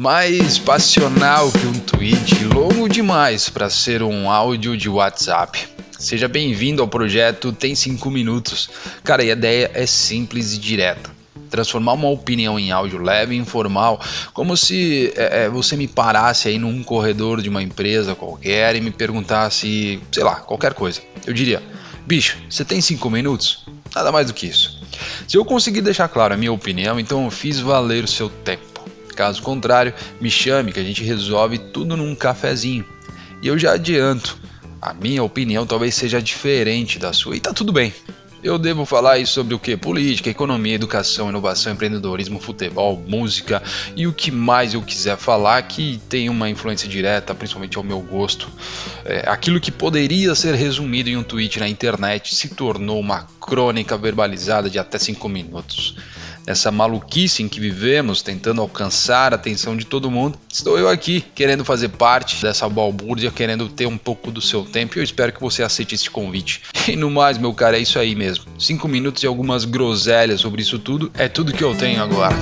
mais passional que um tweet, longo demais para ser um áudio de WhatsApp. Seja bem-vindo ao projeto Tem 5 Minutos. Cara, a ideia é simples e direta. Transformar uma opinião em áudio leve e informal, como se é, é, você me parasse aí num corredor de uma empresa qualquer e me perguntasse, sei lá, qualquer coisa. Eu diria, bicho, você tem 5 minutos? Nada mais do que isso. Se eu conseguir deixar claro a minha opinião, então eu fiz valer o seu tempo. Caso contrário, me chame que a gente resolve tudo num cafezinho. E eu já adianto, a minha opinião talvez seja diferente da sua e tá tudo bem. Eu devo falar aí sobre o que? Política, economia, educação, inovação, empreendedorismo, futebol, música e o que mais eu quiser falar que tem uma influência direta, principalmente ao meu gosto. É, aquilo que poderia ser resumido em um tweet na internet se tornou uma crônica verbalizada de até 5 minutos nessa maluquice em que vivemos, tentando alcançar a atenção de todo mundo, estou eu aqui querendo fazer parte dessa balbúrdia, querendo ter um pouco do seu tempo e eu espero que você aceite esse convite. E no mais, meu cara, é isso aí mesmo. Cinco minutos e algumas groselhas sobre isso tudo é tudo que eu tenho agora.